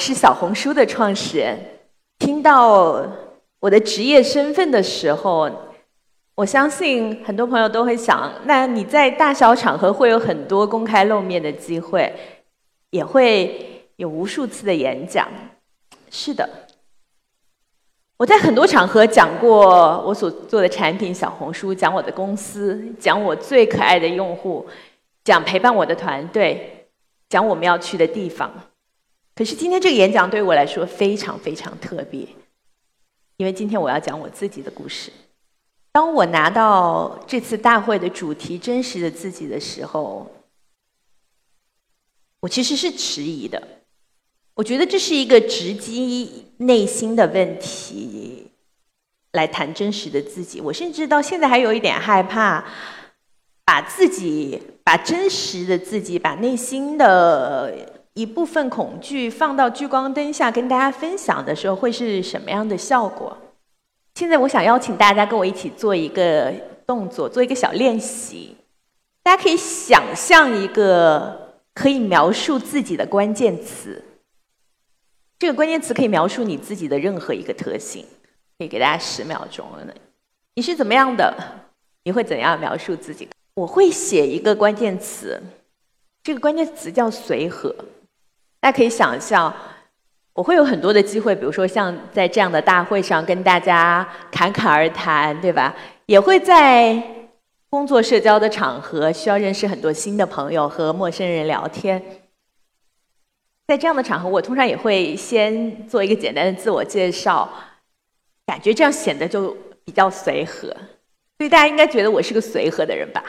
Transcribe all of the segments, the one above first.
是小红书的创始人。听到我的职业身份的时候，我相信很多朋友都会想：那你在大小场合会有很多公开露面的机会，也会有无数次的演讲。是的，我在很多场合讲过我所做的产品小红书，讲我的公司，讲我最可爱的用户，讲陪伴我的团队，讲我们要去的地方。可是今天这个演讲对我来说非常非常特别，因为今天我要讲我自己的故事。当我拿到这次大会的主题“真实的自己”的时候，我其实是迟疑的。我觉得这是一个直击内心的问题，来谈真实的自己。我甚至到现在还有一点害怕，把自己、把真实的自己、把内心的。一部分恐惧放到聚光灯下跟大家分享的时候，会是什么样的效果？现在我想邀请大家跟我一起做一个动作，做一个小练习。大家可以想象一个可以描述自己的关键词，这个关键词可以描述你自己的任何一个特性。可以给大家十秒钟。你是怎么样的？你会怎样描述自己？我会写一个关键词，这个关键词叫随和。大家可以想象，我会有很多的机会，比如说像在这样的大会上跟大家侃侃而谈，对吧？也会在工作社交的场合需要认识很多新的朋友和陌生人聊天。在这样的场合，我通常也会先做一个简单的自我介绍，感觉这样显得就比较随和，所以大家应该觉得我是个随和的人吧？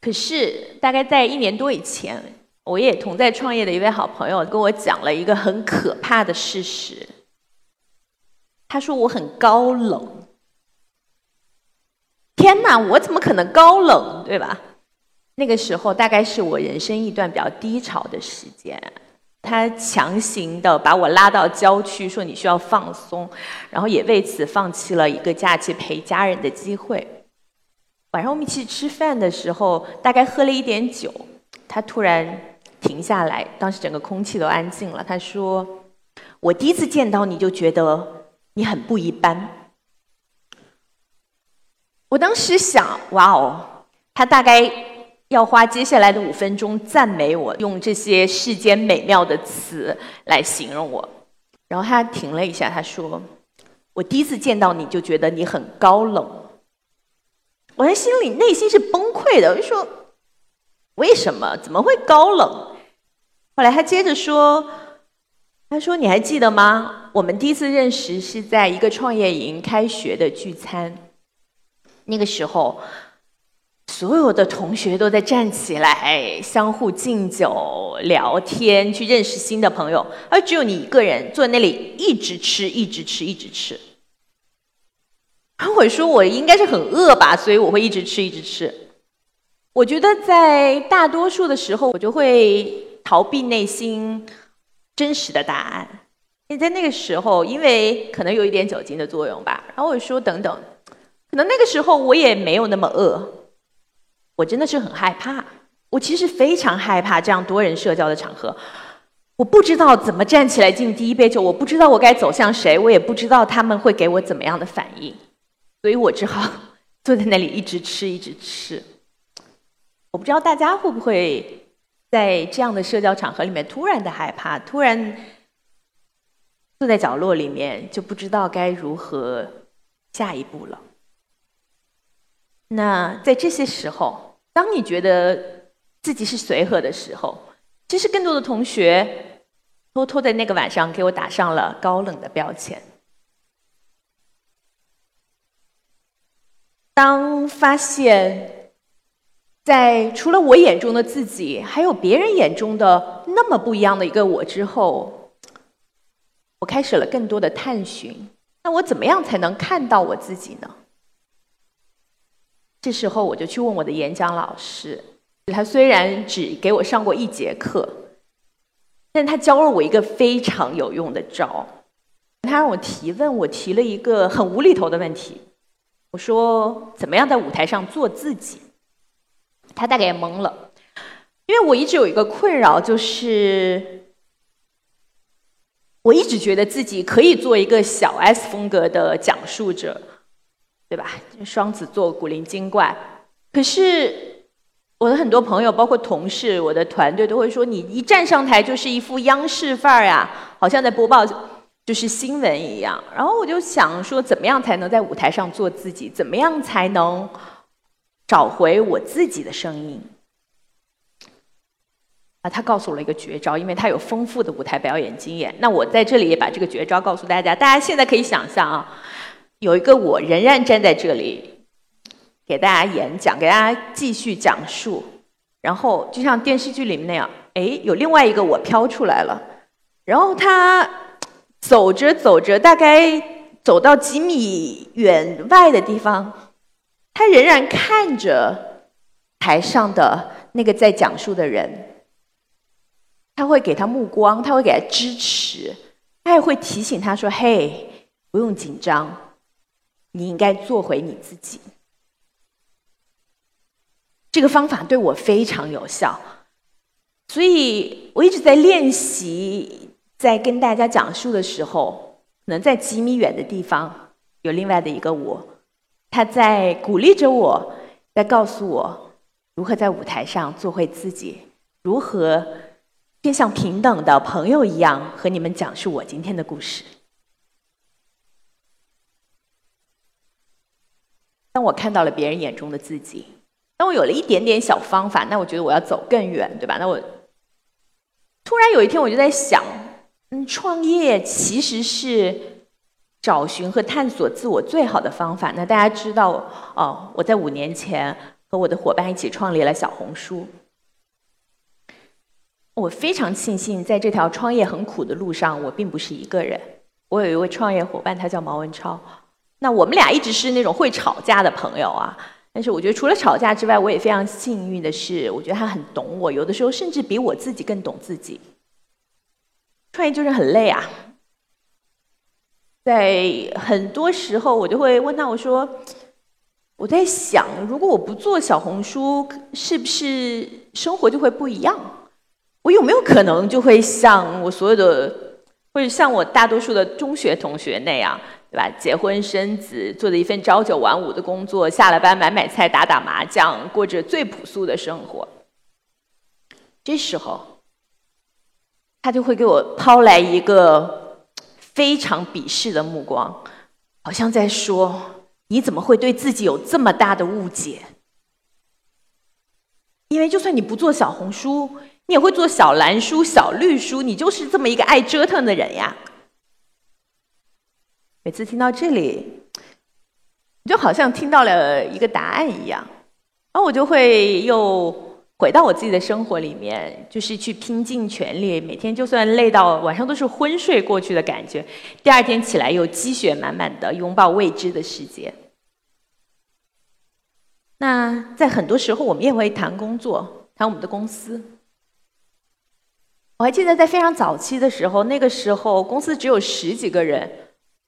可是大概在一年多以前。我也同在创业的一位好朋友跟我讲了一个很可怕的事实。他说我很高冷。天哪，我怎么可能高冷，对吧？那个时候大概是我人生一段比较低潮的时间。他强行的把我拉到郊区，说你需要放松，然后也为此放弃了一个假期陪家人的机会。晚上我们一起吃饭的时候，大概喝了一点酒，他突然。停下来，当时整个空气都安静了。他说：“我第一次见到你就觉得你很不一般。”我当时想：“哇哦，他大概要花接下来的五分钟赞美我，用这些世间美妙的词来形容我。”然后他停了一下，他说：“我第一次见到你就觉得你很高冷。”我在心里内心是崩溃的，我就说。为什么？怎么会高冷？后来他接着说：“他说你还记得吗？我们第一次认识是在一个创业营开学的聚餐。那个时候，所有的同学都在站起来，相互敬酒、聊天，去认识新的朋友，而只有你一个人坐在那里，一直吃，一直吃，一直吃。然后我说我应该是很饿吧，所以我会一直吃，一直吃。”我觉得在大多数的时候，我就会逃避内心真实的答案。因为在那个时候，因为可能有一点酒精的作用吧。然后我说等等，可能那个时候我也没有那么饿。我真的是很害怕，我其实非常害怕这样多人社交的场合。我不知道怎么站起来敬第一杯酒，我不知道我该走向谁，我也不知道他们会给我怎么样的反应，所以我只好坐在那里一直吃，一直吃。我不知道大家会不会在这样的社交场合里面突然的害怕，突然坐在角落里面就不知道该如何下一步了。那在这些时候，当你觉得自己是随和的时候，其实更多的同学偷偷在那个晚上给我打上了高冷的标签。当发现。在除了我眼中的自己，还有别人眼中的那么不一样的一个我之后，我开始了更多的探寻。那我怎么样才能看到我自己呢？这时候我就去问我的演讲老师，他虽然只给我上过一节课，但他教了我一个非常有用的招。他让我提问，我提了一个很无厘头的问题，我说：怎么样在舞台上做自己？他大概也懵了，因为我一直有一个困扰，就是我一直觉得自己可以做一个小 S 风格的讲述者，对吧？双子座古灵精怪，可是。我的很多朋友，包括同事，我的团队都会说：“你一站上台就是一副央视范儿呀，好像在播报就是新闻一样。”然后我就想说，怎么样才能在舞台上做自己？怎么样才能找回我自己的声音？啊，他告诉我了一个绝招，因为他有丰富的舞台表演经验。那我在这里也把这个绝招告诉大家。大家现在可以想象啊，有一个我仍然站在这里。给大家演讲，给大家继续讲述，然后就像电视剧里面那样，哎，有另外一个我飘出来了，然后他走着走着，大概走到几米远外的地方，他仍然看着台上的那个在讲述的人，他会给他目光，他会给他支持，他也会提醒他说：“嘿，不用紧张，你应该做回你自己。”这个方法对我非常有效，所以我一直在练习，在跟大家讲述的时候，能在几米远的地方有另外的一个我，他在鼓励着我，在告诉我如何在舞台上做回自己，如何便像平等的朋友一样和你们讲述我今天的故事。当我看到了别人眼中的自己。当我有了一点点小方法，那我觉得我要走更远，对吧？那我突然有一天，我就在想，嗯，创业其实是找寻和探索自我最好的方法。那大家知道，哦，我在五年前和我的伙伴一起创立了小红书。我非常庆幸，在这条创业很苦的路上，我并不是一个人。我有一位创业伙伴，他叫毛文超。那我们俩一直是那种会吵架的朋友啊。但是我觉得，除了吵架之外，我也非常幸运的是，我觉得他很懂我，有的时候甚至比我自己更懂自己。创业就是很累啊，在很多时候，我就会问他，我说：“我在想，如果我不做小红书，是不是生活就会不一样？我有没有可能就会像我所有的，或者像我大多数的中学同学那样？”对吧？结婚生子，做着一份朝九晚五的工作，下了班买买菜、打打麻将，过着最朴素的生活。这时候，他就会给我抛来一个非常鄙视的目光，好像在说：“你怎么会对自己有这么大的误解？因为就算你不做小红书，你也会做小蓝书、小绿书，你就是这么一个爱折腾的人呀。”每次听到这里，就好像听到了一个答案一样，然后我就会又回到我自己的生活里面，就是去拼尽全力，每天就算累到晚上都是昏睡过去的感觉，第二天起来又积雪满满的拥抱未知的世界。那在很多时候，我们也会谈工作，谈我们的公司。我还记得在非常早期的时候，那个时候公司只有十几个人。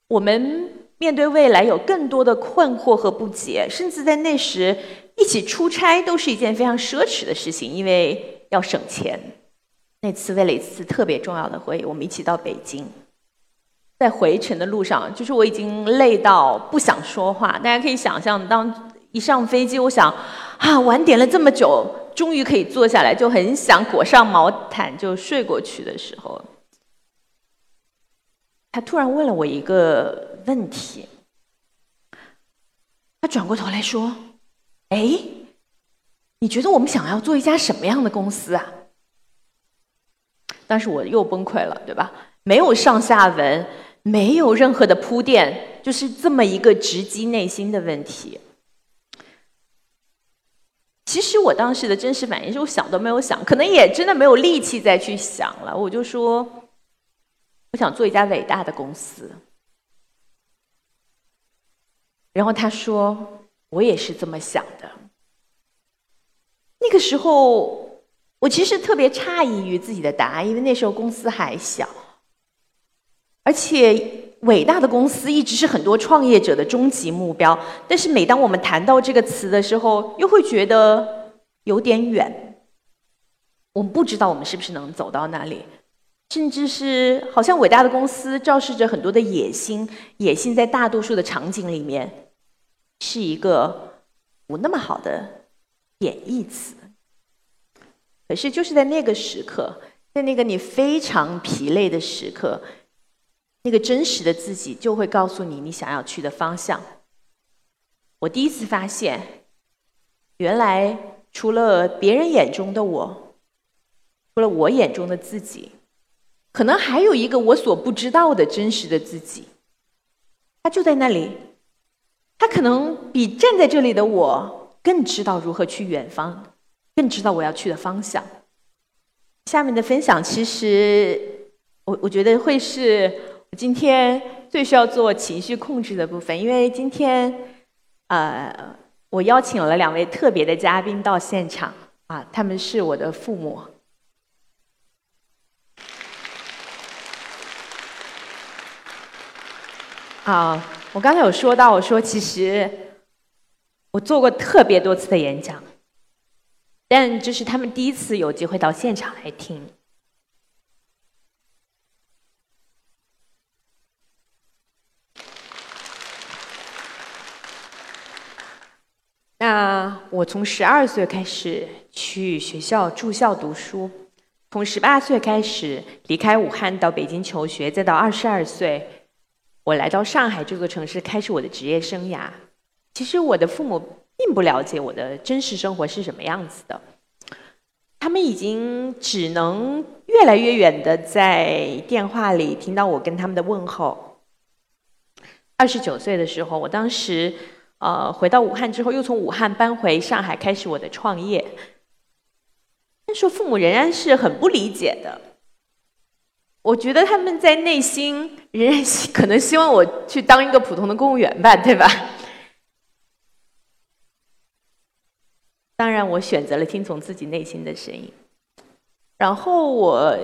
我们面对未来有更多的困惑和不解，甚至在那时一起出差都是一件非常奢侈的事情，因为要省钱。那次为了一次特别重要的会议，我们一起到北京，在回程的路上，就是我已经累到不想说话。大家可以想象，当一上飞机，我想啊，晚点了这么久，终于可以坐下来，就很想裹上毛毯就睡过去的时候。他突然问了我一个问题，他转过头来说：“哎，你觉得我们想要做一家什么样的公司啊？”当时我又崩溃了，对吧？没有上下文，没有任何的铺垫，就是这么一个直击内心的问题。其实我当时的真实反应是我想都没有想，可能也真的没有力气再去想了。我就说。我想做一家伟大的公司，然后他说：“我也是这么想的。”那个时候，我其实特别诧异于自己的答案，因为那时候公司还小，而且伟大的公司一直是很多创业者的终极目标。但是每当我们谈到这个词的时候，又会觉得有点远。我们不知道我们是不是能走到那里，甚至是好像伟大的公司昭示着很多的野心，野心在大多数的场景里面是一个不那么好的贬义词。可是就是在那个时刻，在那个你非常疲累的时刻，那个真实的自己就会告诉你你想要去的方向。我第一次发现，原来除了别人眼中的我。除了我眼中的自己，可能还有一个我所不知道的真实的自己，他就在那里。他可能比站在这里的我更知道如何去远方，更知道我要去的方向。下面的分享，其实我我觉得会是我今天最需要做情绪控制的部分，因为今天，呃，我邀请了两位特别的嘉宾到现场啊，他们是我的父母。啊，我刚才有说到，我说其实我做过特别多次的演讲，但这是他们第一次有机会到现场来听。那我从十二岁开始去学校住校读书，从十八岁开始离开武汉到北京求学，再到二十二岁。我来到上海这座城市，开始我的职业生涯。其实我的父母并不了解我的真实生活是什么样子的，他们已经只能越来越远的在电话里听到我跟他们的问候。二十九岁的时候，我当时呃回到武汉之后，又从武汉搬回上海，开始我的创业。那时候父母仍然是很不理解的。我觉得他们在内心仍然可能希望我去当一个普通的公务员吧，对吧？当然，我选择了听从自己内心的声音。然后我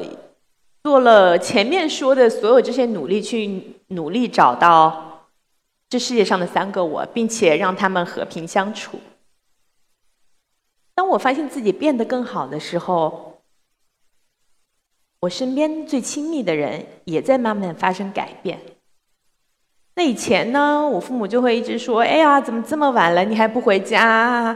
做了前面说的所有这些努力，去努力找到这世界上的三个我，并且让他们和平相处。当我发现自己变得更好的时候。我身边最亲密的人也在慢慢发生改变。那以前呢，我父母就会一直说：“哎呀，怎么这么晚了，你还不回家，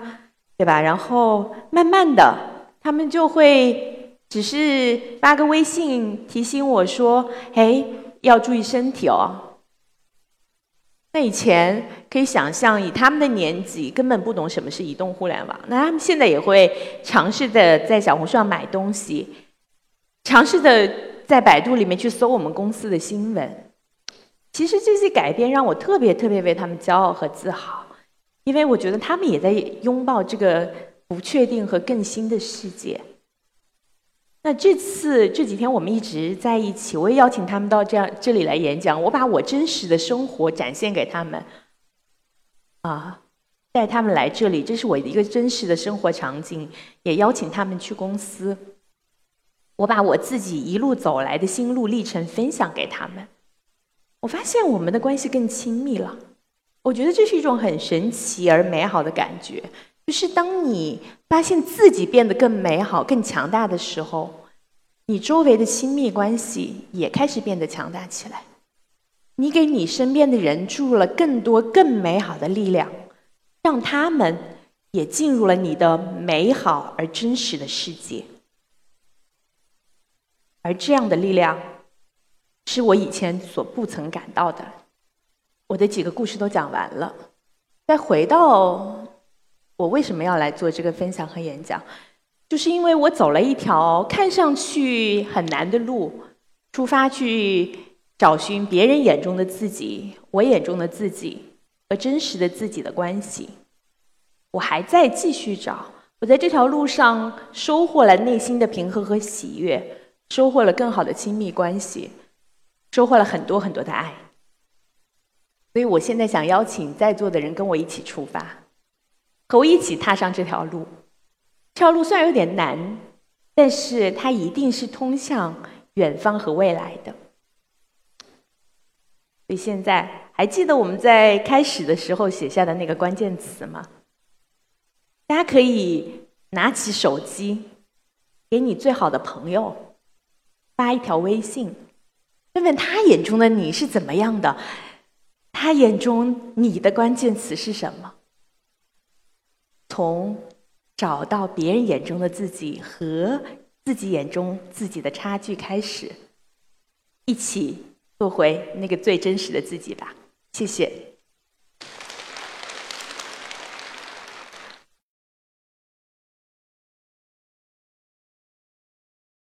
对吧？”然后慢慢的，他们就会只是发个微信提醒我说：“哎，要注意身体哦。”那以前可以想象，以他们的年纪，根本不懂什么是移动互联网。那他们现在也会尝试的在小红书上买东西。尝试的在百度里面去搜我们公司的新闻，其实这些改变让我特别特别为他们骄傲和自豪，因为我觉得他们也在拥抱这个不确定和更新的世界。那这次这几天我们一直在一起，我也邀请他们到这样这里来演讲，我把我真实的生活展现给他们，啊，带他们来这里，这是我的一个真实的生活场景，也邀请他们去公司。我把我自己一路走来的心路历程分享给他们，我发现我们的关系更亲密了。我觉得这是一种很神奇而美好的感觉，就是当你发现自己变得更美好、更强大的时候，你周围的亲密关系也开始变得强大起来。你给你身边的人注入了更多更美好的力量，让他们也进入了你的美好而真实的世界。而这样的力量，是我以前所不曾感到的。我的几个故事都讲完了，再回到我为什么要来做这个分享和演讲，就是因为我走了一条看上去很难的路，出发去找寻别人眼中的自己、我眼中的自己和真实的自己的关系。我还在继续找，我在这条路上收获了内心的平和和喜悦。收获了更好的亲密关系，收获了很多很多的爱。所以我现在想邀请在座的人跟我一起出发，和我一起踏上这条路。这条路虽然有点难，但是它一定是通向远方和未来的。所以现在还记得我们在开始的时候写下的那个关键词吗？大家可以拿起手机。给你最好的朋友发一条微信，问问他眼中的你是怎么样的，他眼中你的关键词是什么？从找到别人眼中的自己和自己眼中自己的差距开始，一起做回那个最真实的自己吧。谢谢。